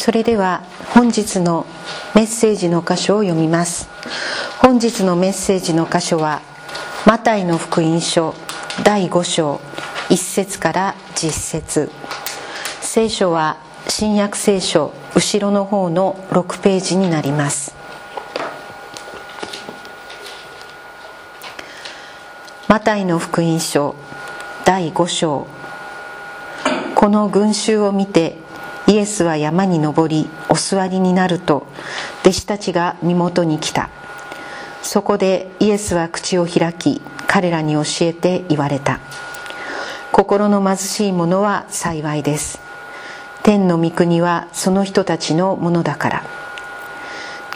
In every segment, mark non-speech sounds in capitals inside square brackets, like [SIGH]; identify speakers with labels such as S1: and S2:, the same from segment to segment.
S1: それでは本日のメッセージの箇所を読みます。本日のメッセージの箇所はマタイの福音書第5章1節から10節。聖書は新約聖書後ろの方の6ページになります。マタイの福音書第5章。この群衆を見てイエスは山に登りお座りになると弟子たちが身元に来た。そこでイエスは口を開き彼らに教えて言われた。心の貧しい者は幸いです。天の御国はその人たちのものだから。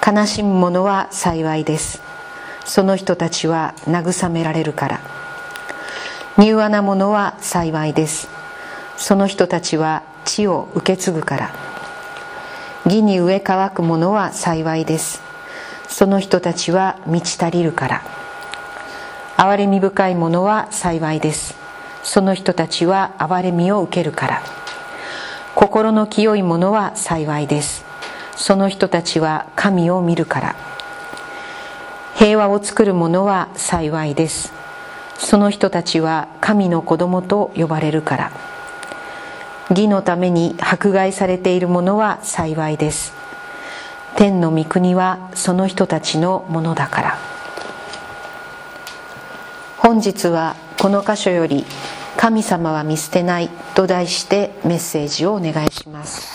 S1: 悲しむ者は幸いです。その人たちは慰められるから。柔和な者は幸いです。その人たちは地を受け継ぐから。義に植え乾く者は幸いです。その人たちは満ち足りるから。憐れみ深い者は幸いです。その人たちは憐れみを受けるから。心の清い者は幸いです。その人たちは神を見るから。平和を作る者は幸いです。その人たちは神の子供と呼ばれるから。義のために迫害されている者は幸いです。天の御国はその人たちのものだから。本日はこの箇所より「神様は見捨てない」と題してメッセージをお願いします。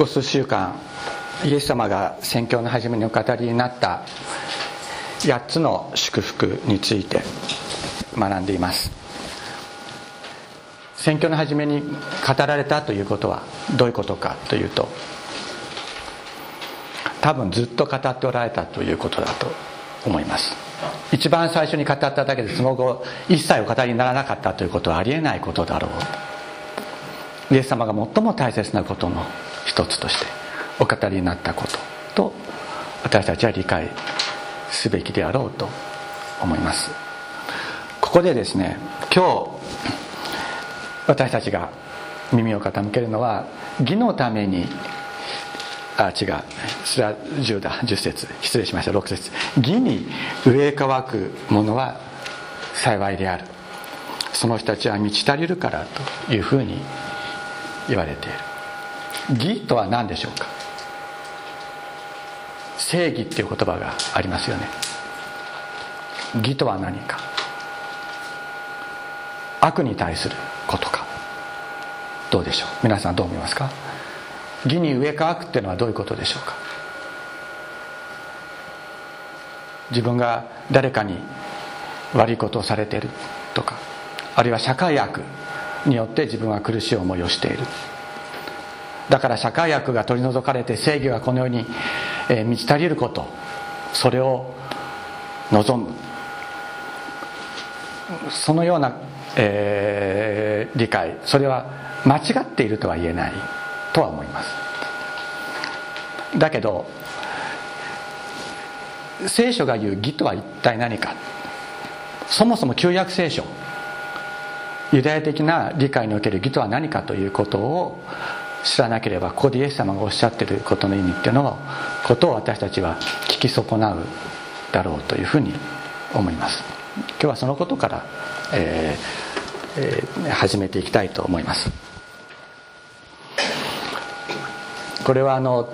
S2: ここ数週間イエス様が宣教の初めにお語りになった8つの祝福について学んでいます。宣教の初めに語られたということはどういうことかというと多分ずっと語っておられたということだと思います。一番最初に語っただけでその後一切お語りにならなかったということはありえないことだろう。イエス様が最も大切なことの一つとしてお語りになったことと私たちは理解すべきであろうと思います。ここでですね今日私たちが耳を傾けるのは義のためにあ違うそれは10だ10節失礼しました6節。義に植え乾くものは幸いである。その人たちは満ち足りるからというふうに言われている。義とは何でしょうか？正義っていう言葉がありますよね。義とは何か？悪に対することか？どうでしょう？皆さんどう思いますか？義に植え乾くっていうのはどういうことでしょうか？自分が誰かに悪いことをされているとかあるいは社会悪によって自分は苦しい思いをしている。だから社会悪が取り除かれて正義がこの世にえ満ち足りること。それを望む。そのような、えー、理解。それは間違っているとは言えない。とは思います。だけど聖書が言う義とは一体何か。そもそも旧約聖書ユダヤ的な理解における義とは何かということを知らなければここでイエス様がおっしゃってることの意味っていうのをことを私たちは聞き損なうだろうというふうに思います。今日はそのことから、えーえー、始めていきたいと思います。これはあの、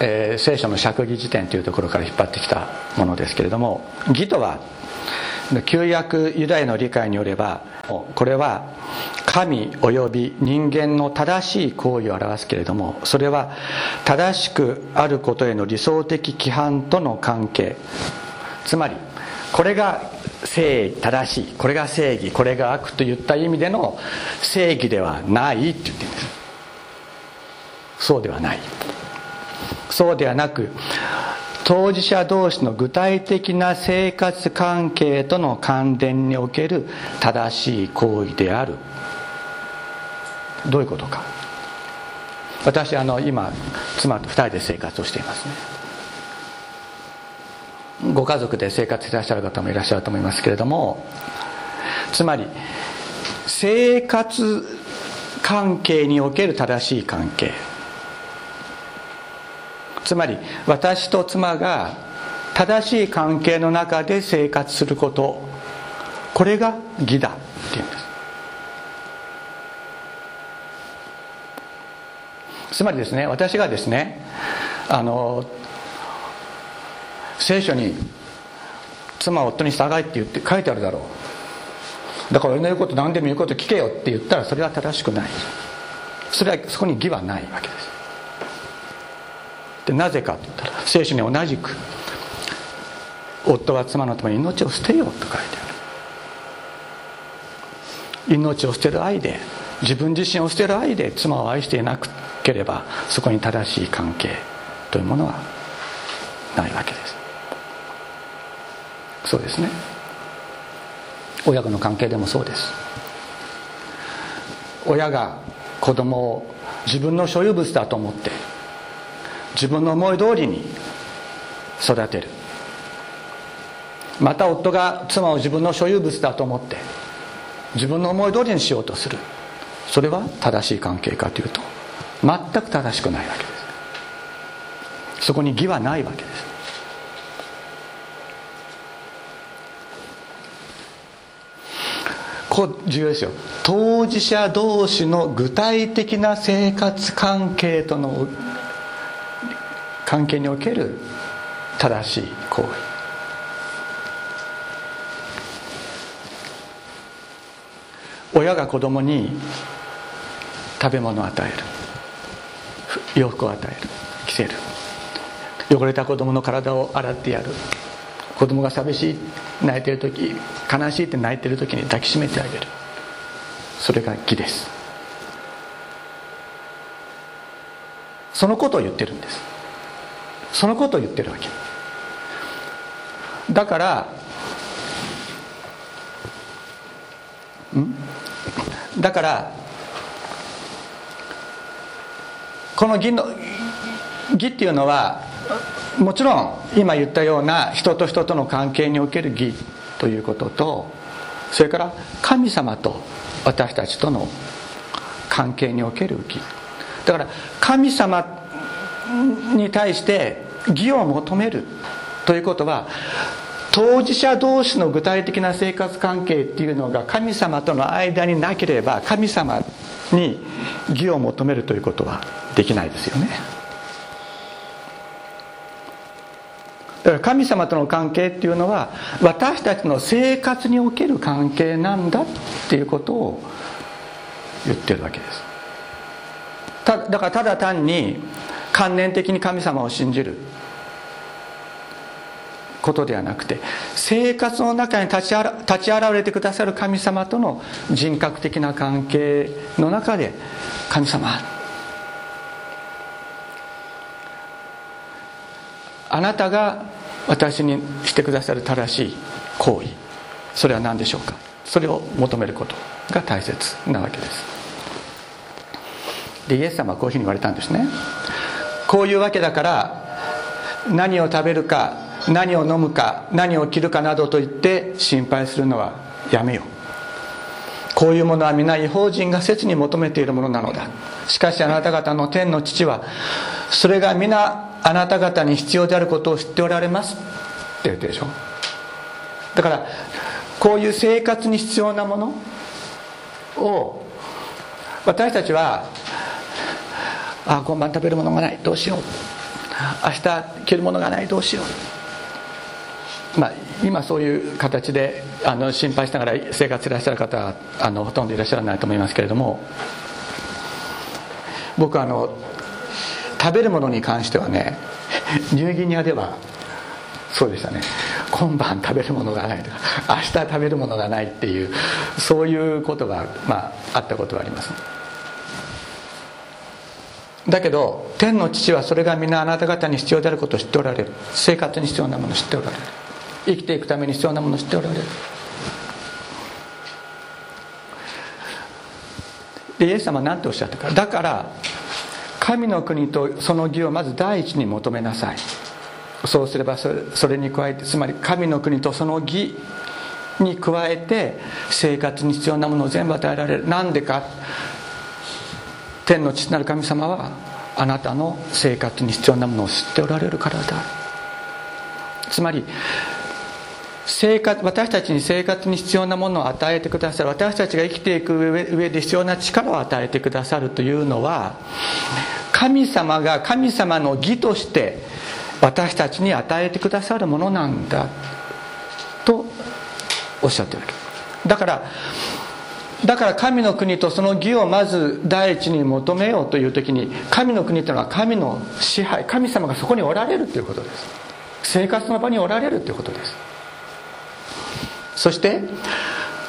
S2: えー、聖書の釈義辞典というところから引っ張ってきたものですけれども義とは旧約ユダヤの理解によればこれは神及び人間の正しい行為を表すけれどもそれは正しくあることへの理想的規範との関係。つまりこれが正正しいこれが正義これが悪といった意味での正義ではないって言ってるんです。そうではない。そうではなく当事者同士の具体的な生活関係との関連における正しい行為である。どういうことか。私あの今妻と2人で生活をしていますね。ご家族で生活していらっしゃる方もいらっしゃると思いますけれどもつまり生活関係における正しい関係。つまり私と妻が正しい関係の中で生活すること。これが義だっていうんです。つまりですね私がですねあの聖書に妻を夫に従いって言って書いてあるだろう。だから俺の言うこと何でも言うこと聞けよって言ったらそれは正しくない。それはそこに義はないわけです。でなぜかって言ったら聖書に同じく夫は妻のために命を捨てようと書いてある。命を捨てる愛で自分自身を捨てる愛で妻を愛していなければそこに正しい関係というものはないわけです。そうですね。親子の関係でもそうです。親が子供を自分の所有物だと思って自分の思い通りに育てる。また夫が妻を自分の所有物だと思って自分の思い通りにしようとする。それは正しい関係かというと全く正しくないわけです。そこに義はないわけです。ここ重要ですよ。当事者同士の具体的な生活関係との関係における正しい行為親が子供に食べ物を与える。洋服を与える。着せる。汚れた子供の体を洗ってやる。子供が寂しい泣いてる時悲しいって泣いてる時に抱きしめてあげる。それが義です。そのことを言ってるんです。そのことを言ってるわけ。だからん？だからこの義の義っていうのはもちろん今言ったような人と人との関係における義ということとそれから神様と私たちとの関係における義。だから神様に対して義を求めるということは当事者同士の具体的な生活関係っていうのが神様との間になければ神様に義を求めるということはできないですよね。だから神様との関係っていうのは私たちの生活における関係なんだっていうことを言ってるわけです。だからただ単に観念的に神様を信じる。ことではなくて生活の中に立ちあ立ち現れてくださる神様との人格的な関係の中で神様あなたが私にしてくださる正しい行為それは何でしょうか？それを求めることが大切なわけですでイエス様はこういうふうに言われたんですねこういうわけだから何を食べるか何を飲むか何を着るかなどと言って心配するのはやめよう。こういうものは皆違法人が切に求めているものなのだ。しかしあなた方の天の父はそれが皆あなた方に必要であることを知っておられます。って言ってでしょ。だからこういう生活に必要なものを私たちはあ今晩食べるものがない。どうしよう。明日着るものがない。どうしよう。まあ今そういう形であの心配しながら生活していらっしゃる方はあのほとんどいらっしゃらないと思いますけれども僕あの食べるものに関してはね [LAUGHS] ニューギニアではそうでしたね。今晩食べるものがないとか明日食べるものがないっていうそういうことが、まあ、あったことはあります。だけど天の父はそれが皆あなた方に必要であることを知っておられる。生活に必要なものを知っておられる。生きていくために必要なものを知っておられる。でイエス様は何ておっしゃったか。だから神の国とその義をまず第一に求めなさい。そうすればそれそれに加えてつまり神の国とその義に加えて生活に必要なものを全部与えられる。なんでか。天の父なる神様はあなたの生活に必要なものを知っておられるからであるつまり生活私たちに生活に必要なものを与えてくださる。私たちが生きていく上で必要な力を与えてくださるというのは神様が神様の義として私たちに与えてくださるものなんだとおっしゃってるわけ。だからだから神の国とその義をまず第一に求めようという時に神の国というのは神の支配神様がそこにおられるということです。生活の場におられるということです。そして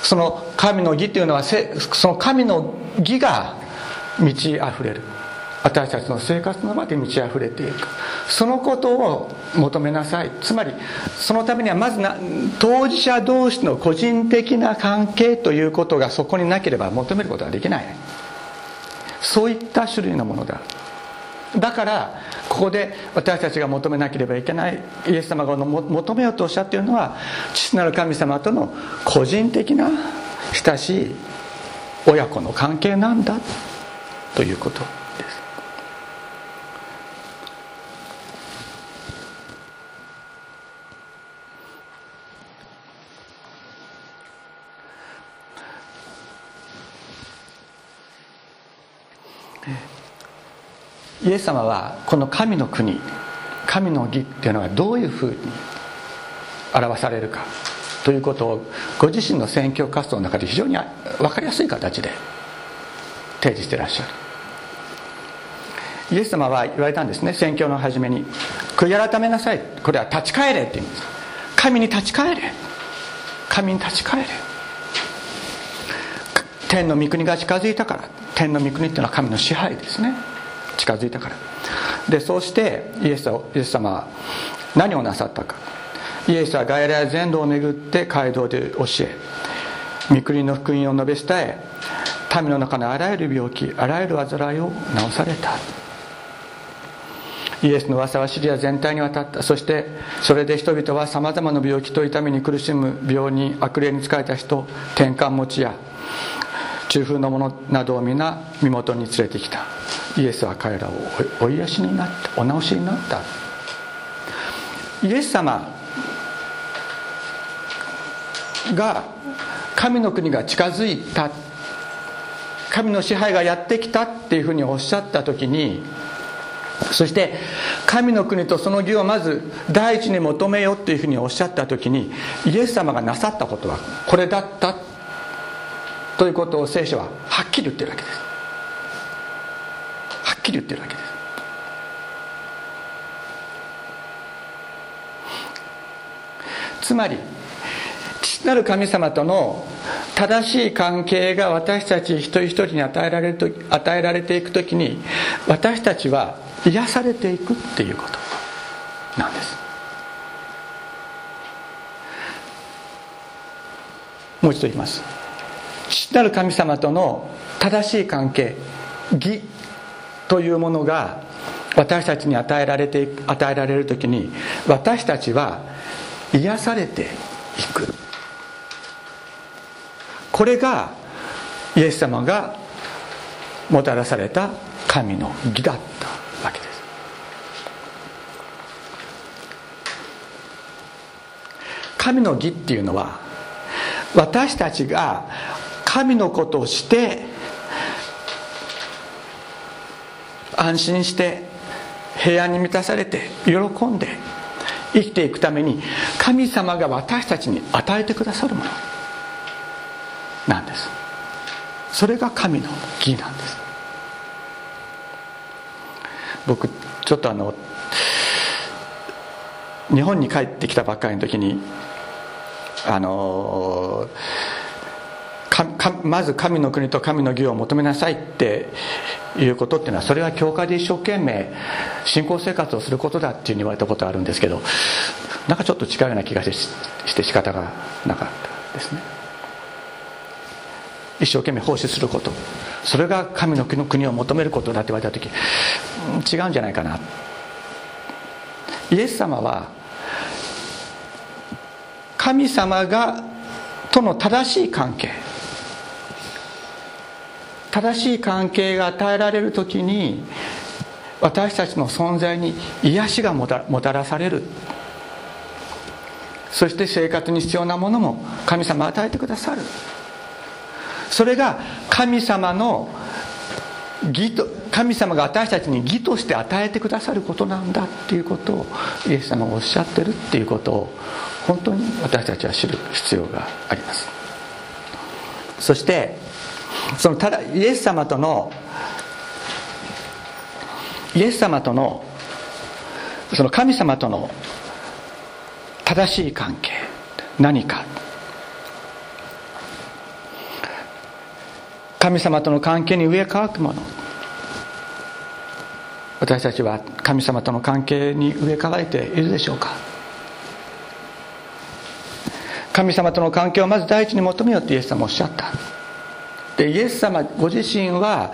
S2: その神の義というのはその神の義が満ち溢れる。私たちの生活の場で満ち溢れていく。そのことを求めなさい。つまりそのためにはまずな当事者同士の個人的な関係ということがそこになければ求めることができない。そういった種類のものであるだからここで私たちが求めなければいけない。イエス様が求めようとおっしゃっているのは父なる神様との個人的な親しい親子の関係なんだ。ということ。イエス様はこの神の国神の義っていうのがどういうふうに表されるかということをご自身の宣教活動の中で非常に分かりやすい形で提示してらっしゃる。イエス様は言われたんですね。宣教の初めに悔い改めなさい。これは立ち返れって言うんです。神に立ち返れ。神に立ち返れ。天の御国が近づいたから。天の御国っていうのは神の支配ですね。近づいたから。でそうしてイエスイエス様は何をなさったか。イエスは外来全土を巡って街道で教え御国の福音を述べ伝え民の中のあらゆる病気あらゆる患いを治された。イエスの噂はシリア全体に渡った。そしてそれで人々はさまざまな病気と痛みに苦しむ病人悪霊に仕えた人転換持ちや中風の者などを皆身元に連れてきた。イエスは彼らをお癒しになった。お直しになった。イエス様が神の国が近づいた。神の支配がやってきたっていうふうにおっしゃった時にそして神の国とその義をまず第一に求めようっていうふうにおっしゃった時にイエス様がなさったことはこれだった。ということを聖書ははっきり言ってるわけです。はっきり言ってるわけです。つまり父なる神様との正しい関係が私たち一人一人に与えられると与えられていく時に私たちは癒されていくっていうことなんです。もう一度言います。父なる神様との正しい関係義というものが私たちに与えられて与えられる時に私たちは癒されていく。これがイエス様がもたらされた神の義だったわけです。神の義っていうのは私たちが神のことをして安心して平安に満たされて喜んで生きていくために神様が私たちに与えてくださるもの。なんです。それが神の義なんです。僕ちょっとあの日本に帰ってきたばっかりの時にあのまず神の国と神の義を求めなさいっていうことっていうのはそれは教会で一生懸命信仰生活をすることだっていうに言われたことあるんですけどなんかちょっと違うような気がして仕方がなかったですね。一生懸命奉仕すること。それが神の国を求めることだって言われた時違うんじゃないかな。イエス様は神様がとの正しい関係。正しい関係が与えられる時に私たちの存在に癒しがもたらされる。そして生活に必要なものも神様与えてくださる。それが神様の義と神様が私たちに義として与えてくださることなんだっていうことをイエス様がおっしゃってるっていうことを本当に私たちは知る必要があります。そしてそのただイエス様とのイエス様とのその神様との正しい関係何か。神様との関係に植え替わくもの。私たちは神様との関係に植え替えているでしょうか。神様との関係をまず第一に求めようってイエス様おっしゃった。でイエス様ご自身は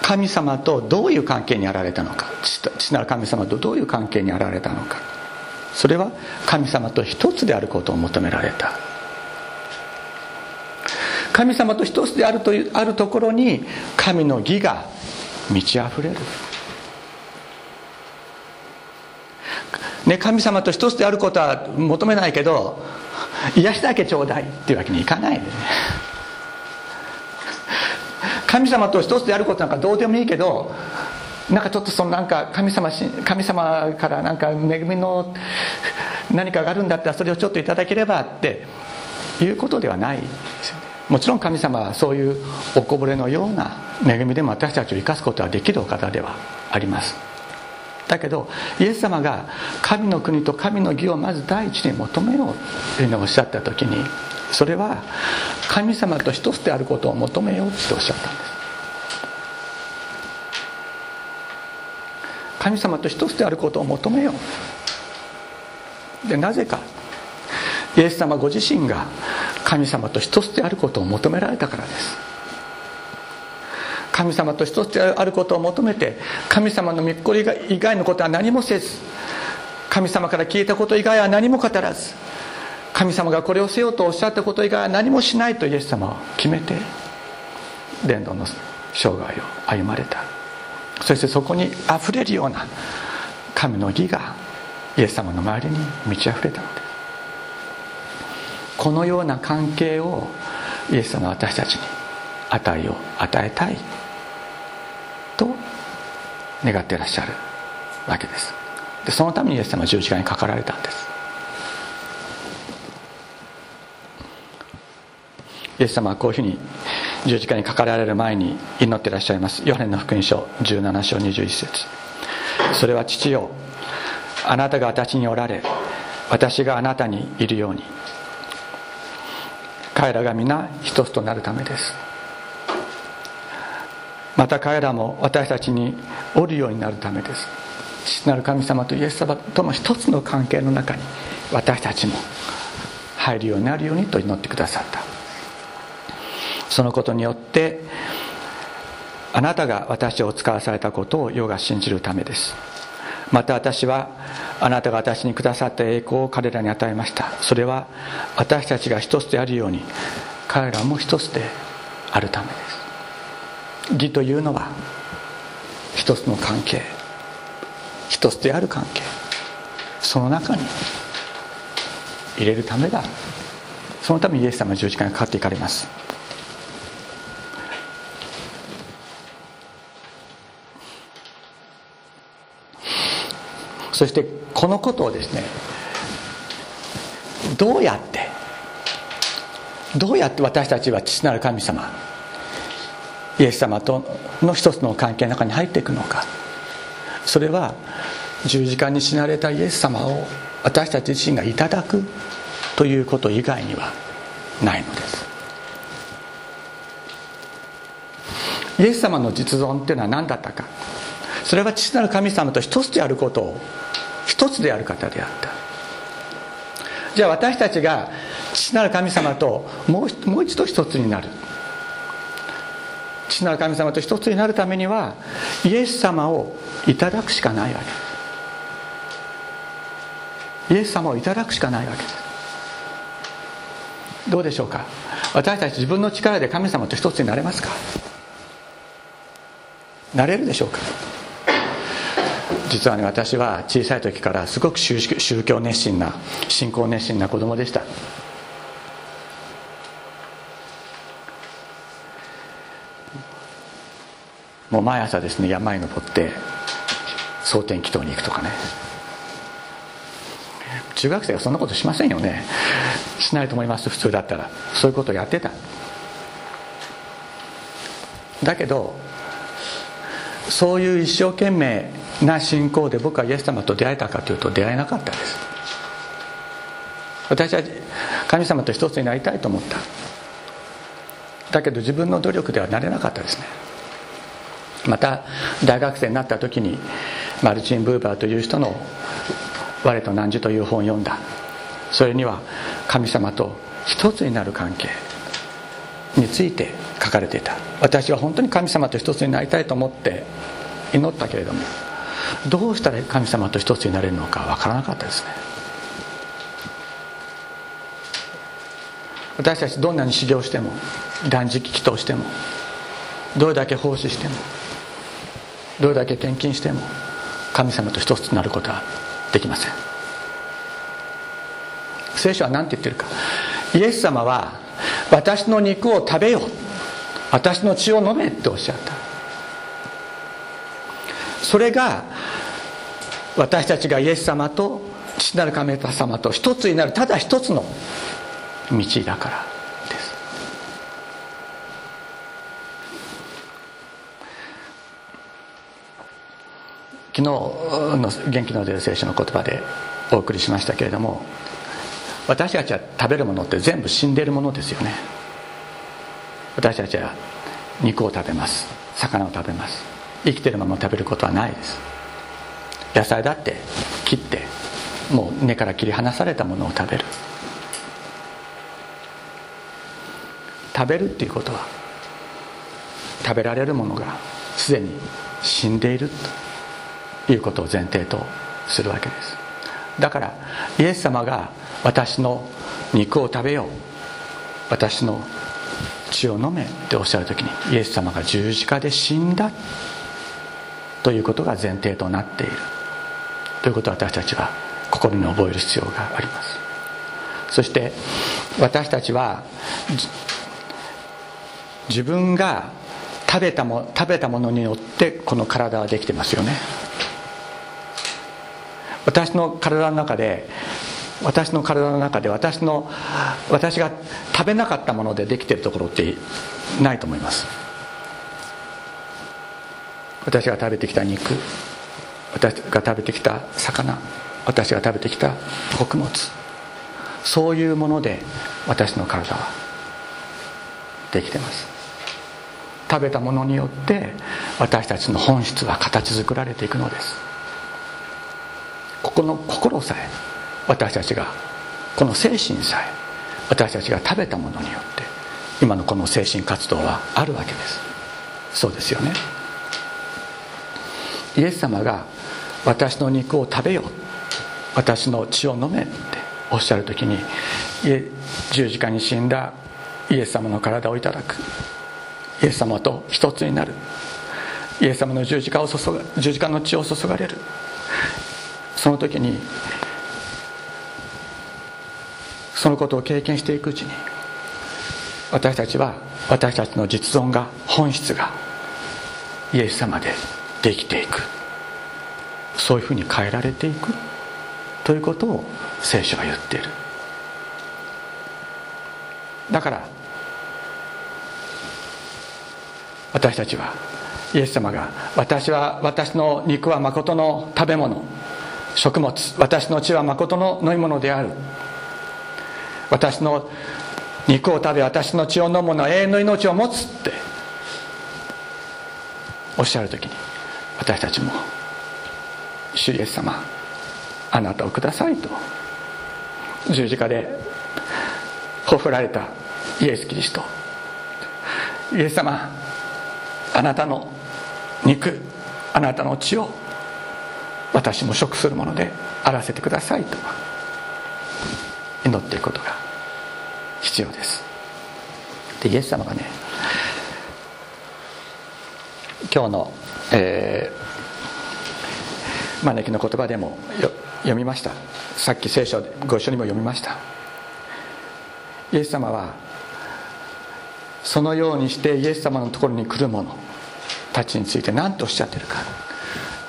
S2: 神様とどういう関係にあられたのか。父なる神様とどういう関係にあられたのか。それは神様と一つであることを求められた。神様と一つであるというあるところに神の義が満ち溢れる、ね、神様と一つであることは求めないけど癒しだけちょうだいっていうわけにいかないでね。神様と一つであることなんかどうでもいいけどなんかちょっとそのなんか神様神様からなんか恵みの何かがあるんだったらそれをちょっといただければっていうことではないですよね。もちろん神様はそういうおこぼれのような恵みでも私たちを生かすことはできるお方ではあります。だけどイエス様が神の国と神の義をまず第一に求めようというのをおっしゃった時にそれは神様と一つであることを求めようっておっしゃったんです。神様と一つであることを求めよう。でなぜかイエス様ご自身が神様と一つであることを求められたからです。神様と一つであることを求めて神様の御心以外のことは何もせず神様から聞いたこと以外は何も語らず神様がこれをせよとおっしゃったこと以外は何もしないとイエス様は決めて伝道の生涯を歩まれた。そしてそこにあふれるような神の義がイエス様の周りに満ち溢れた。のですこのような関係をイエス様は私たちに与えよう与えたいと願っていらっしゃるわけです。でそのためにイエス様は十字架にかかられたんです。イエス様はこういうふうに十字架にかかられる前に祈ってらっしゃいます。ヨハネの福音書17章21節。それは父よあなたが私におられ私があなたにいるように。彼らが皆一つとなるためです。また彼らも私たちにおるようになるためです。父なる神様とイエス様との一つの関係の中に私たちも入るようになるようにと祈ってくださった。そのことによってあなたが私を使わされたことを世が信じるためです。また私はあなたが私にくださった栄光を彼らに与えました。それは私たちが一つであるように彼らも一つであるためです。義というのは一つの関係一つである関係その中に入れるためだ。そのためにイエス様は十字架にかかっていかれます。そしてこのことをですねどうやってどうやって私たちは父なる神様イエス様との一つの関係の中に入っていくのか。それは十字架に死なれたイエス様を私たち自身がいただくということ以外にはないのです。イエス様の実存っていうのは何だったか。それは父なる神様と一つであることを一つである方であった。じゃあ私たちが父なる神様ともうもう一度一つになる。父なる神様と一つになるためにはイエス様をいただくしかないわけ。ですイエス様をいただくしかないわけ。ですどうでしょうか？私たち自分の力で神様と一つになれますか？なれるでしょうか？実はね私は小さい時からすごく宗教熱心な信仰熱心な子供でした。もう毎朝ですね山に登って蒼天祈祷に行くとかね。中学生はそんなことしませんよね。しないと思います普通だったら。そういうことをやってた。だけどそういう一生懸命な信仰で僕はイエス様と出会えたかというと出会えなかったです。私は神様と一つになりたいと思った。だけど自分の努力ではなれなかったですね。また大学生になった時にマルチン・ブーバーという人の「我と汝」という本を読んだ。それには神様と一つになる関係について書かれていた。私は本当に神様と一つになりたいと思って祈ったけれどもどうしたら神様と一つになれるのか分からなかったですね。私たちどんなに修行しても断食祈祷してもどれだけ奉仕してもどれだけ献金しても神様と一つになることはできません。聖書は何て言ってるか。イエス様は私の肉を食べよ私の血を飲めっておっしゃった。それが私たちがイエス様と父なる神様と一つになるただ一つの道だからです。昨日の元気の出る聖書の言葉でお送りしましたけれども私たちは食べるものって全部死んでいるものですよね。私たちは肉を食べます。魚を食べます。生きてるまま食べることはないです。野菜だって切ってもう根から切り離されたものを食べる。食べるっていうことは食べられるものがすでに死んでいるということを前提とするわけです。だからイエス様が私の肉を食べよう。私の血を飲めっておっしゃる時にイエス様が十字架で死んだ。ということが前提となっている。ということを私たちは心に覚える必要があります。そして私たちは自分が食べたも食べたものによってこの体はできてますよね。私の体の中で私の体の中で私の私が食べなかったものでできてるところってないと思います。私が食べてきた肉私が食べてきた魚私が食べてきた穀物そういうもので私の体はできてます。食べたものによって私たちの本質は形作られていくのです。ここの心さえ私たちがこの精神さえ私たちが食べたものによって今のこの精神活動はあるわけです。そうですよね。イエス様が私の肉を食べよ私の血を飲めっておっしゃる時に十字架に死んだイエス様の体をいただく。イエス様と一つになる。イエス様の十字架を注が十字架の血を注がれる。その時にそのことを経験していくうちに私たちは私たちの実存が本質がイエス様でできていく。そういうふうに変えられていく。ということを聖書は言っている。だから私たちはイエス様が私は私の肉は誠の食べ物。食物。私の血は誠の飲み物である。私の肉を食べ私の血を飲むのは永遠の命を持つって。おっしゃる時に私たちも「主イエス様あなたをください」と十字架でほふられたイエス・キリストイエス様あなたの肉あなたの血を私も食するものであらせてくださいと祈っていくことが必要です。でイエス様がね今日の、えー、招きの言葉でも読みました。さっき聖書ご一緒にも読みました。イエス様はそのようにしてイエス様のところに来る者たちについて何とおっしゃってるか。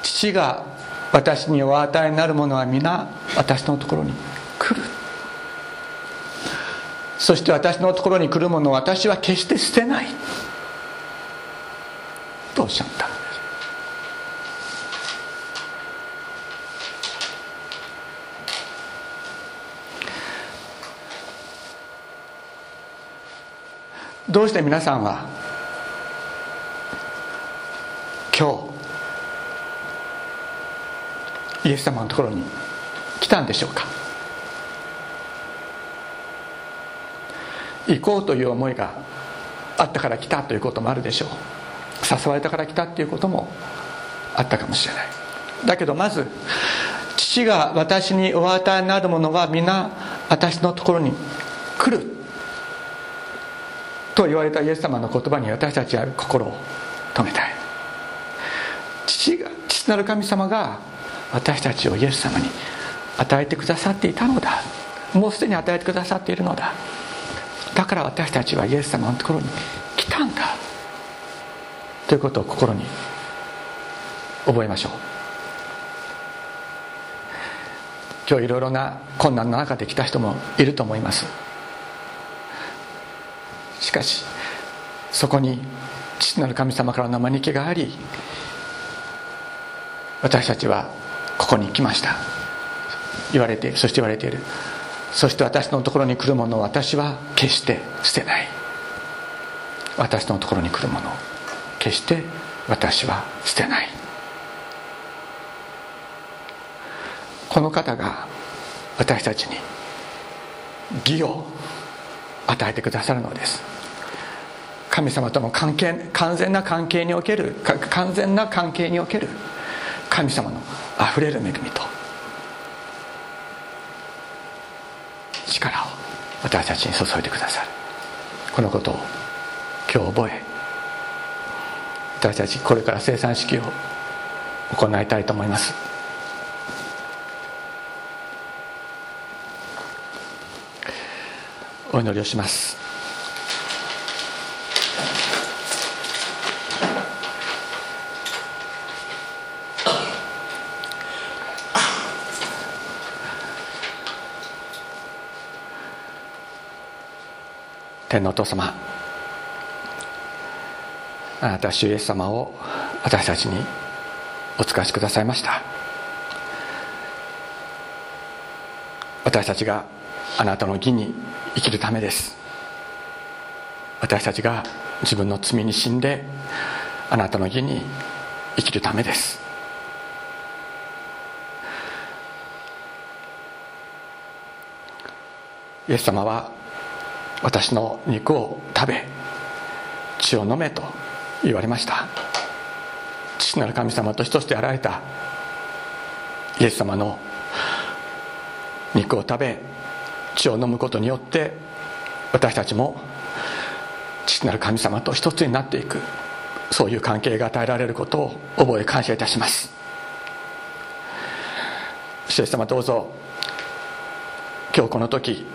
S2: 父が私にお与えになるものは皆私のところに来る。そして私のところに来るものを私は決して捨てない。とおっしゃった。どうして皆さんは今日イエス様のところに来たんでしょうか？行こうという思いがあったから来たということもあるでしょう。誘われたから来たっていうこともあったかもしれない。だけどまず父が私にお与えになるものは皆私のところに来る。と言われたイエス様の言葉に私たちは心を止めたい。父が父なる神様が私たちをイエス様に与えてくださっていたのだ。もうすでに与えてくださっているのだ。だから私たちはイエス様のところに来たんだ。ということを心に覚えましょう。今日いろいろな困難の中で来た人もいると思います。しかしそこに父なる神様からの招きがあり私たちはここに来ました。言われてそして言われている。そして私のところに来るものを私は決して捨てない。私のところに来るものを決して私は捨てない。この方が私たちに義を与えてくださるのです。神様との関係完全な関係における完全な関係における神様のあふれる恵みと力を私たちに注いでくださる。このことを今日覚え私たちこれから生産式を行いたいと思います。お祈りをします。天のお父様あなた主イエス様を私たちにお使わしくださいました。私たちがあなたの義に生きるためです。私たちが自分の罪に死んであなたの義に生きるためです。イエス様は私の肉を食べ血を飲めと言われました。父なる神様と一つであられたイエス様の肉を食べ血を飲むことによって私たちも父なる神様と一つになっていく。そういう関係が与えられることを覚え感謝いたします。主様どうぞ今日この時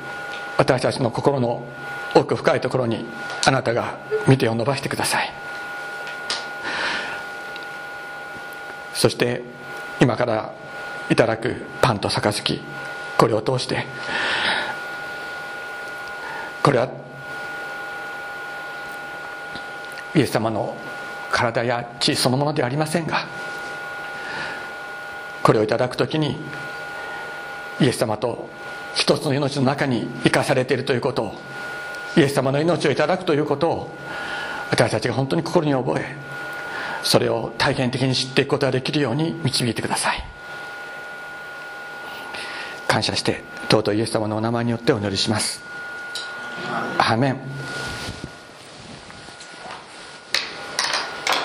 S2: 私たちの心の奥深いところにあなたが見てを伸ばしてください。そして今からいただくパンと杯これを通してこれはイエス様の体や血そのものではありませんがこれをいただく時にイエス様と一つの命の中に生かされているということをイエス様の命をいただくということを私たちが本当に心に覚えそれを体験的に知っていくことができるように導いてください。感謝して尊いイエス様のお名前によってお祈りします。アーメン